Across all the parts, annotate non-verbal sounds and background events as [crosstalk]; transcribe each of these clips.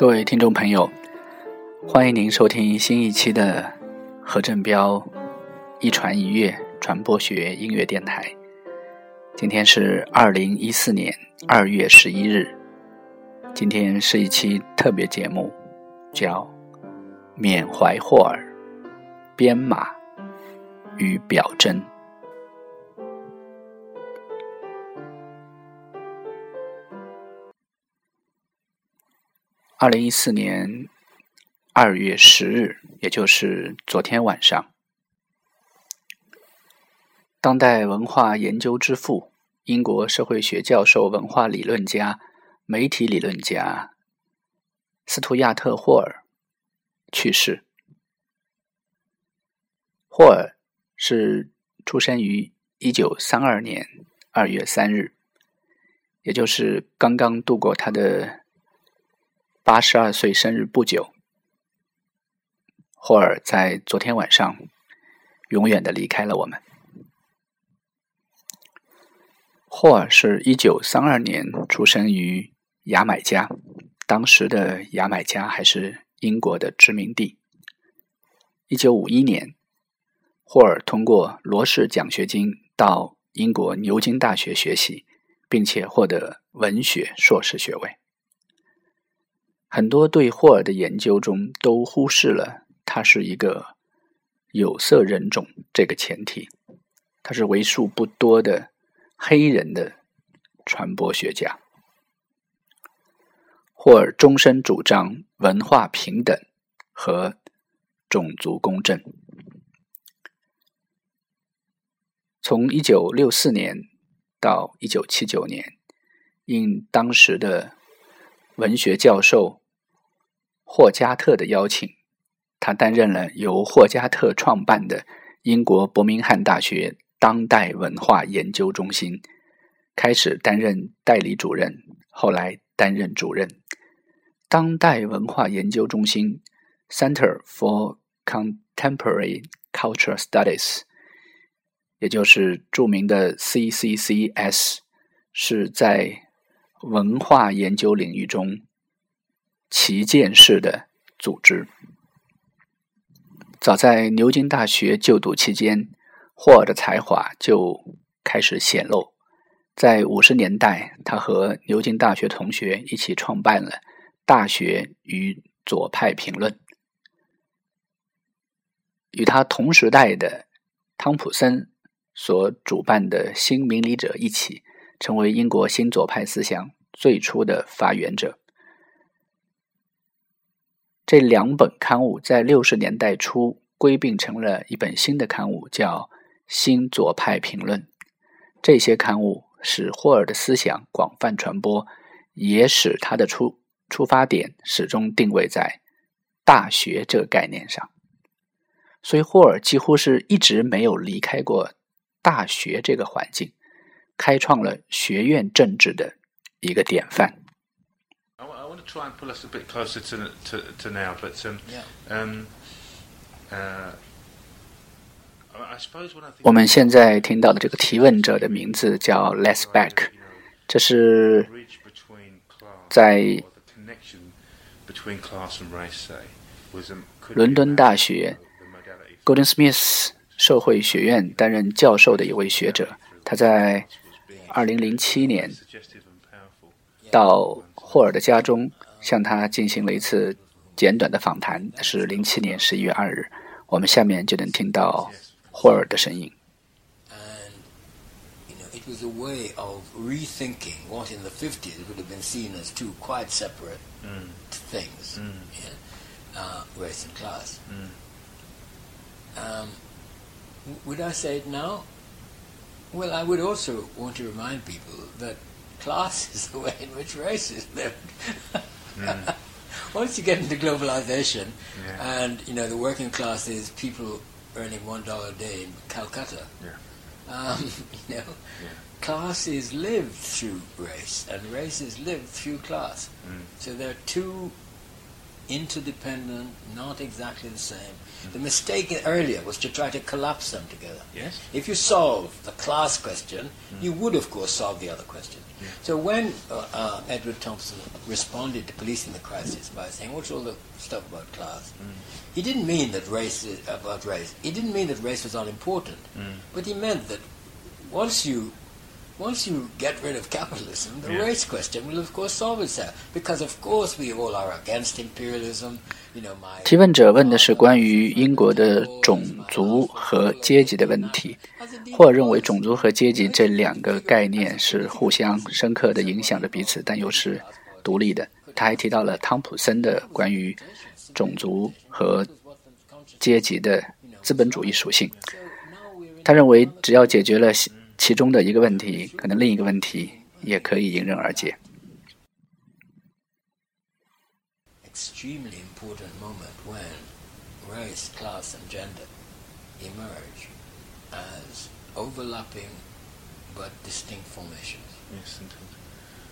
各位听众朋友，欢迎您收听新一期的何振彪一传一乐传播学音乐电台。今天是二零一四年二月十一日，今天是一期特别节目，叫缅怀霍尔、编码与表征。二零一四年二月十日，也就是昨天晚上，当代文化研究之父、英国社会学教授、文化理论家、媒体理论家斯图亚特·霍尔去世。霍尔是出生于一九三二年二月三日，也就是刚刚度过他的。八十二岁生日不久，霍尔在昨天晚上永远的离开了我们。霍尔是一九三二年出生于牙买加，当时的牙买加还是英国的殖民地。一九五一年，霍尔通过罗氏奖学金到英国牛津大学学习，并且获得文学硕士学位。很多对霍尔的研究中都忽视了他是一个有色人种这个前提，他是为数不多的黑人的传播学家。霍尔终身主张文化平等和种族公正。从一九六四年到一九七九年，应当时的文学教授。霍加特的邀请，他担任了由霍加特创办的英国伯明翰大学当代文化研究中心，开始担任代理主任，后来担任主任。当代文化研究中心 （Center for Contemporary Culture Studies），也就是著名的 CCCS，是在文化研究领域中。旗舰式的组织。早在牛津大学就读期间，霍尔的才华就开始显露。在五十年代，他和牛津大学同学一起创办了《大学与左派评论》。与他同时代的汤普森所主办的《新明理者》一起，成为英国新左派思想最初的发源者。这两本刊物在六十年代初归并成了一本新的刊物，叫《新左派评论》。这些刊物使霍尔的思想广泛传播，也使他的出出发点始终定位在大学这个概念上。所以，霍尔几乎是一直没有离开过大学这个环境，开创了学院政治的一个典范。Try and pull us a bit closer to to, to now, but um, yeah. um, uh, 我们现在听到的这个提问者的名字叫 Les Beck，这是在伦敦大学 Golden Smith 社会学院担任教授的一位学者。他在2007年到霍尔的家中向他进行了一次简短的访谈，是零七年十一月二日。我们下面就能听到霍尔的声音。It was a way of rethinking what in the 50s would have been seen as two quite separate mm. things mm. Yeah? Uh, race and class. Mm. Um, would I say it now? Well, I would also want to remind people that class is the way in which race is lived. Mm. [laughs] Once you get into globalization, yeah. and you know the working class is people earning one dollar a day in Calcutta. Yeah. Um, [laughs] you know, yeah. class is lived through race, and race is lived through class. Mm. So there are two interdependent, not exactly the same. Mm. The mistake earlier was to try to collapse them together. Yes. If you solve the class question, mm. you would, of course, solve the other question. So when uh, uh, Edward Thompson responded to policing the crisis by saying, "What's all the stuff about class?" Mm. he didn't mean that race is, about race. He didn't mean that race was unimportant, but he meant that once you once you get rid of capitalism, the Yeah. race question will of course solve itself. Because of course we all are against imperialism. You know, 提问者问的是关于英国的种族和阶级的问题。霍尔认为，种族和阶级这两个概念是互相深刻的影响着彼此，但又是独立的。他还提到了汤普森的关于种族和阶级的资本主义属性。他认为，只要解决了 其其中的一个问题，可能另一个问题也可以迎刃而解。 extremely important moment when race, class, and gender emerge as overlapping but distinct formations. Yes, indeed.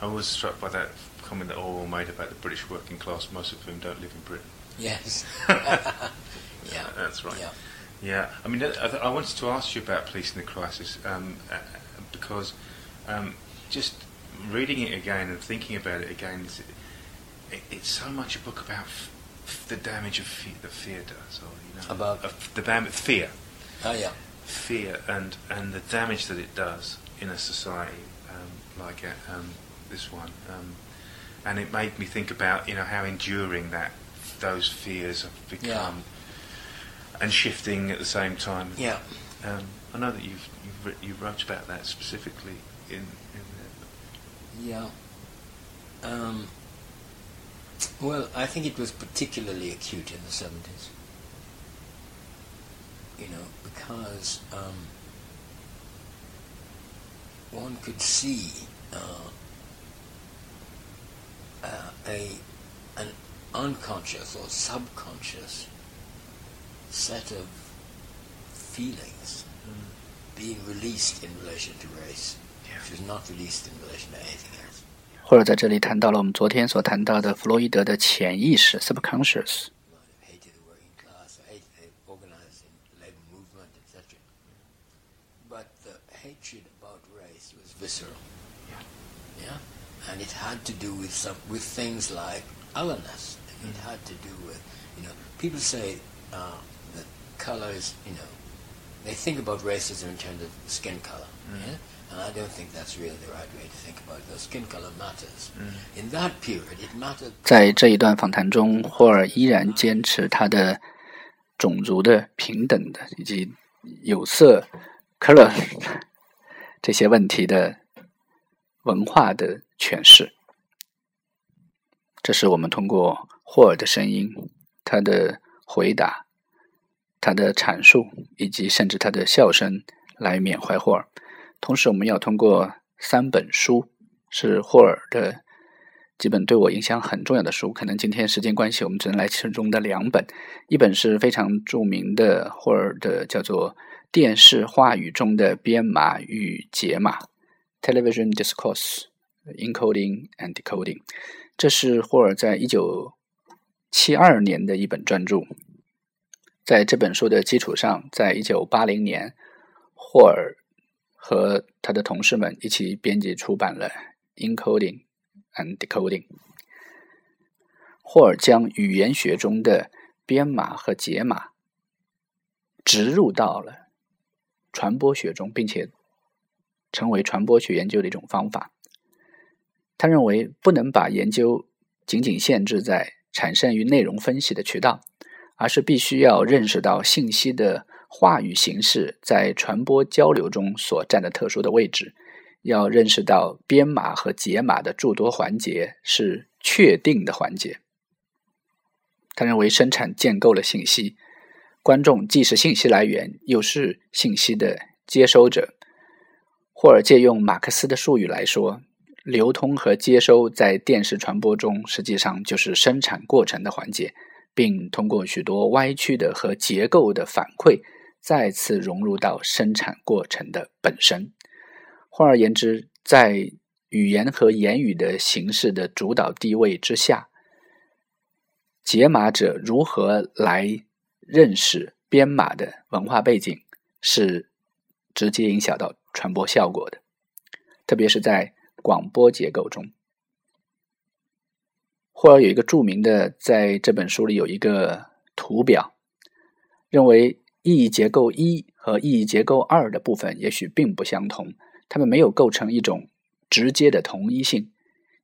I was struck by that comment that Orwell made about the British working class, most of whom don't live in Britain. Yes. [laughs] [laughs] yeah. That's right. Yeah. Yeah, I mean, I, I wanted to ask you about Policing the Crisis um, uh, because um, just reading it again and thinking about it again, is it, it's so much a book about f- f- the damage of fe- that fear does, or you know, About? of the dam- fear, Oh, yeah. fear, and and the damage that it does in a society um, like uh, um, this one, um, and it made me think about you know how enduring that those fears have become. And shifting at the same time. Yeah. Um, I know that you've, you've you wrote about that specifically in, in there. Yeah. Um, well, I think it was particularly acute in the 70s. You know, because um, one could see uh, uh, a an unconscious or subconscious set of feelings being released in relation to race, Yeah. which was not released in relation to anything else. 或者在这里谈到了我们昨天所谈到的弗洛伊德的潜意识 （subconscious）。 might have hated the working class, or hated the organizing labor movement, etc. But the hatred about race was visceral. Yeah. And it had to do with some with things like otherness. It had to do with you know people say uh, colors you know they think about racism in terms of skin color. Yeah. And I don't think that's really the right way to think about it. Though skin color matters. In that period, it mattered 在这一段访谈中，霍尔依然坚持他的种族的平等的以及有色 （color） 这些问题的文化的诠释。这是我们通过霍尔的声音、他的回答、他的阐述，以及甚至他的笑声来缅怀霍尔。同时，我们要通过三本书，是霍尔的几本对我影响很重要的书。可能今天时间关系，我们只能来其中的两本。一本是非常著名的霍尔的，叫做《电视话语中的编码与解码》（Television Discourse Encoding and Decoding）。这是霍尔在一九七二年的一本专著。在这本书的基础上，在一九八零年，霍尔和他的同事们一起编辑出版了《Encoding and Decoding》。霍尔将语言学中的编码和解码植入到了传播学中，并且成为传播学研究的一种方法。他认为不能把研究仅仅限制在产生于内容分析的渠道，而是必须要认识到信息的话语形式在传播交流中所占的特殊的位置，要认识到编码和解码的诸多环节是确定的环节。他认为生产建构了信息，观众既是信息来源，又是信息的接收者。霍尔借用马克思的术语来说，流通和接收在电视传播中实际上就是生产过程的环节，并通过许多歪曲的和结构的反馈，再次融入到生产过程的本身。换而言之，在语言和言语的形式的主导地位之下，解码者如何来认识编码的文化背景，是直接影响到传播效果的，特别是在广播结构中。霍尔有一个著名的，在这本书里有一个图表，认为意义结构一和意义结构二的部分也许并不相同，它们没有构成一种直接的同一性。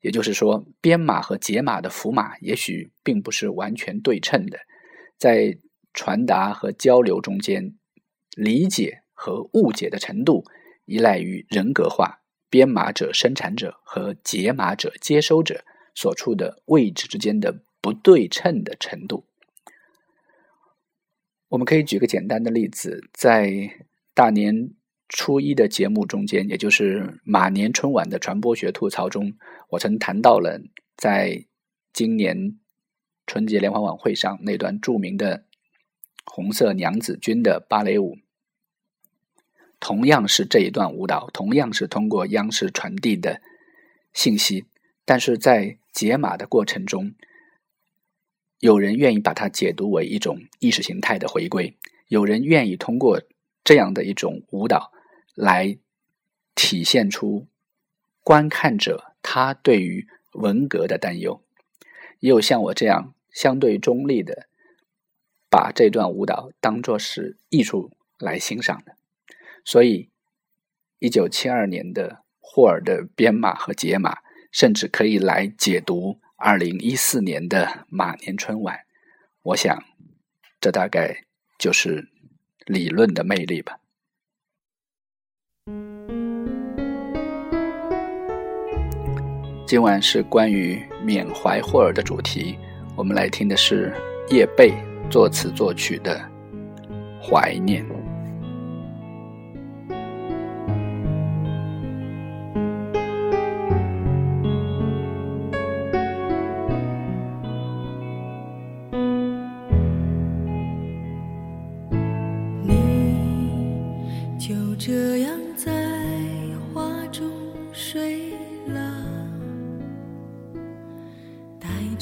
也就是说，编码和解码的符码也许并不是完全对称的，在传达和交流中间，理解和误解的程度依赖于人格化编码者、生产者和解码者、接收者。所处的位置之间的不对称的程度，我们可以举个简单的例子，在大年初一的节目中间，也就是马年春晚的传播学吐槽中，我曾谈到了在今年春节联欢晚会上那段著名的红色娘子军的芭蕾舞，同样是这一段舞蹈，同样是通过央视传递的信息，但是在解码的过程中，有人愿意把它解读为一种意识形态的回归，有人愿意通过这样的一种舞蹈来体现出观看者他对于文革的担忧，也有像我这样相对中立的把这段舞蹈当作是艺术来欣赏的。所以，一九七二年的霍尔的编码和解码。甚至可以来解读二零一四年的马年春晚，我想，这大概就是理论的魅力吧。今晚是关于缅怀霍尔的主题，我们来听的是叶蓓作词作曲的《怀念》。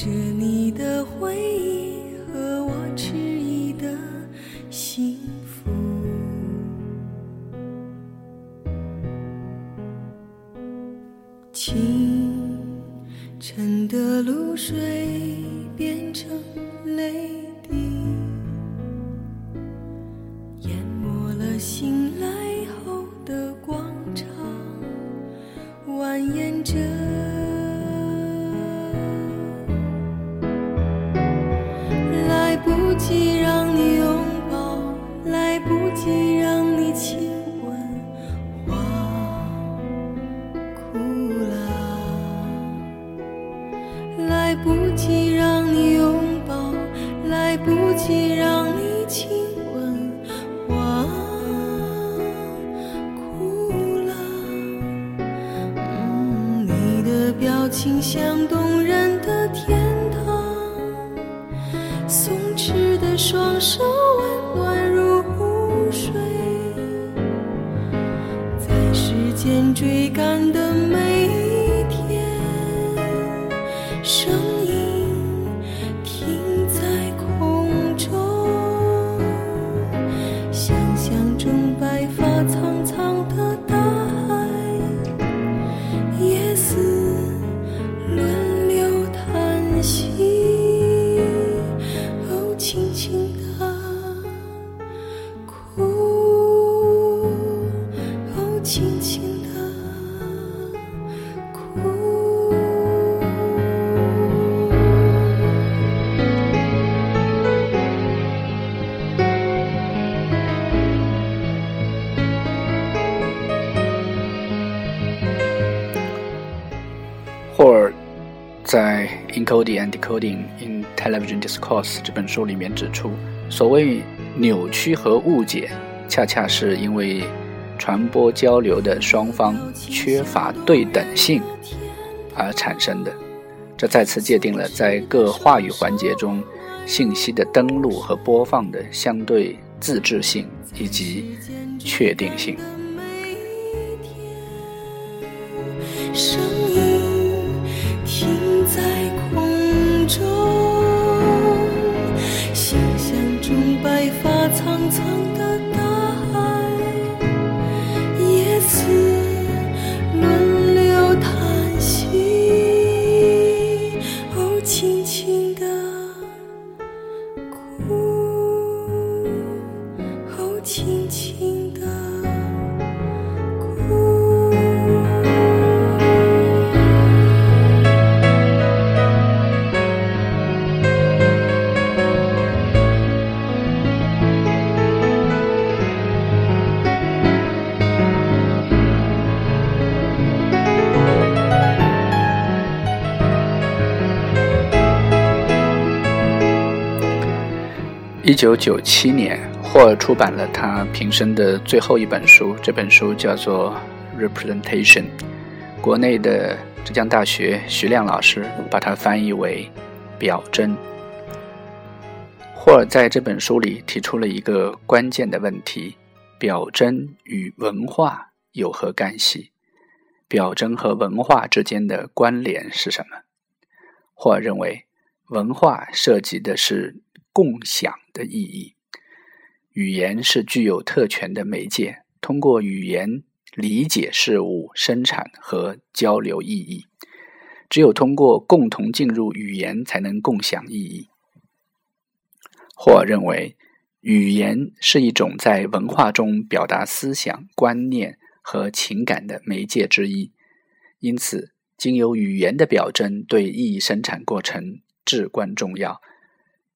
着你的回忆。在《Encoding and Decoding in Television Discourse》这本书里面指出，所谓扭曲和误解，恰恰是因为传播交流的双方缺乏对等性而产生的。这再次界定了在各话语环节中信息的登录和播放的相对自治性以及确定性。白发苍苍的大一九九七年，霍尔出版了他平生的最后一本书，这本书叫做《Representation》。国内的浙江大学徐亮老师把它翻译为“表征”。霍尔在这本书里提出了一个关键的问题：表征与文化有何干系？表征和文化之间的关联是什么？霍尔认为，文化涉及的是共享的意义。语言是具有特权的媒介，通过语言理解事物、生产和交流意义。只有通过共同进入语言，才能共享意义。霍尔认为，语言是一种在文化中表达思想、观念和情感的媒介之一，因此，经由语言的表征对意义生产过程至关重要。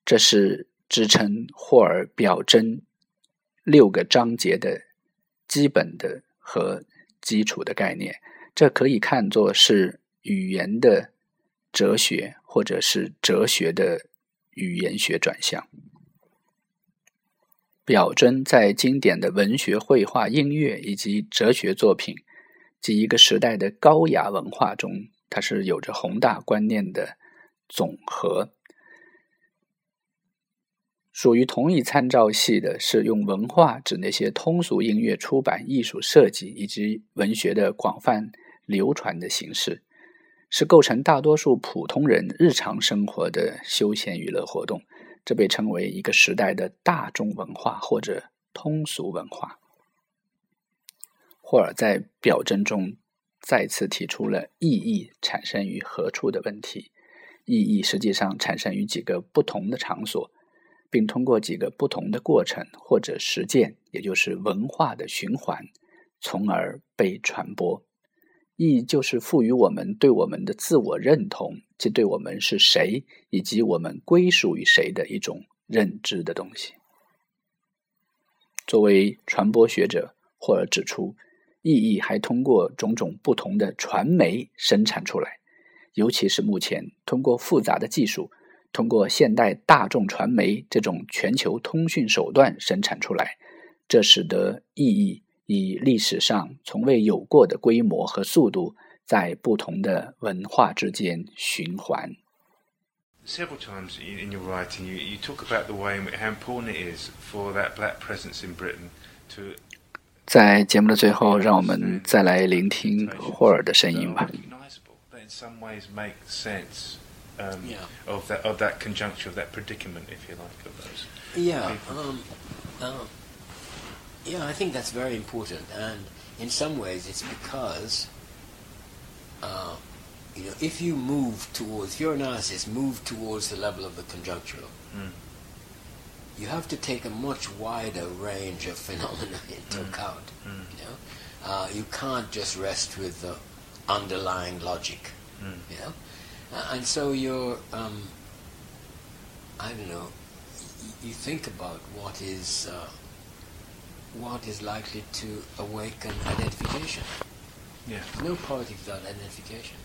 这是支撑霍尔表征六个章节的基本的和基础的概念。这可以看作是语言的哲学，或者是哲学的语言学转向。表征在经典的文学、绘画、音乐以及哲学作品及一个时代的高雅文化中，它是有着宏大观念的总和。属于同一参照系的是用文化指那些通俗音乐、出版、艺术、设计以及文学的广泛流传的形式，是构成大多数普通人日常生活的休闲娱乐活动。这被称为一个时代的大众文化或者通俗文化。霍尔在表征中再次提出了意义产生于何处的问题。意义实际上产生于几个不同的场所。并通过几个不同的过程或者实践，也就是文化的循环，从而被传播。意义就是赋予我们对我们的自我认同，即对我们是谁以及我们归属于谁的一种认知的东西。作为传播学者，霍尔指出，意义还通过种种不同的传媒生产出来，尤其是目前通过复杂的技术。通过现代大众传媒这种全球通讯手段生产出来，这使得意义以历史上从未有过的规模和速度，在不同的文化之间循环。Several times in your writing, you, you talk about the way in- how important it is for that black presence in Britain to 在节目的最后，让我们再来聆听霍尔的声音吧。in some ways make sense um, Yeah. of that of that conjuncture, of that predicament, if you like, of those. Yeah, um, um, yeah, I think that's very important, and in some ways, it's because, uh, you know, if you move towards if your analysis move towards the level of the conjunctural, Mm. you have to take a much wider range of phenomena [laughs] into account. Mm. You know, uh, you can't just rest with the underlying logic. Mm. You know, and so you're, um, I don't know, y- you think about what is uh, what is likely to awaken identification. Yeah. No politics without identification.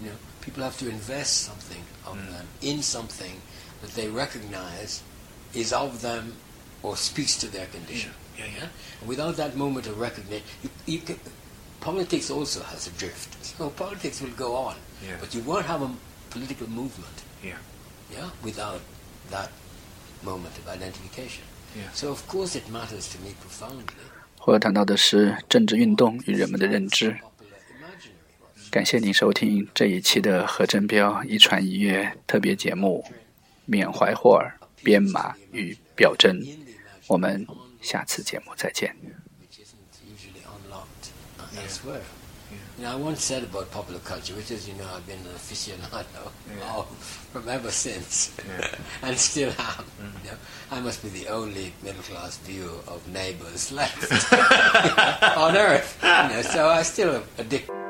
You know, people have to invest something of Mm. them in something that they recognize is of them or speaks to their condition. Yeah, yeah. And without that moment of recognition, you, you can, politics also has a drift. So politics will go on, Yeah. but you won't have a political movement. Yeah. Yeah, without that moment of identification. Yeah. So of course it matters to me profoundly. 霍尔谈到的是政治运动与人们的认知。感谢您收听这一期的何振彪一传一乐特别节目，缅怀霍尔编码与。表征。我们下次节目再见。Which isn't usually unlocked uh, elsewhere. You know, I once said about popular culture, which as you know I've been an aficionado [laughs] of from ever since, [laughs] and still am. You know, I must be the only middle class view of neighbours [laughs] left on earth. You know, so I still addicted.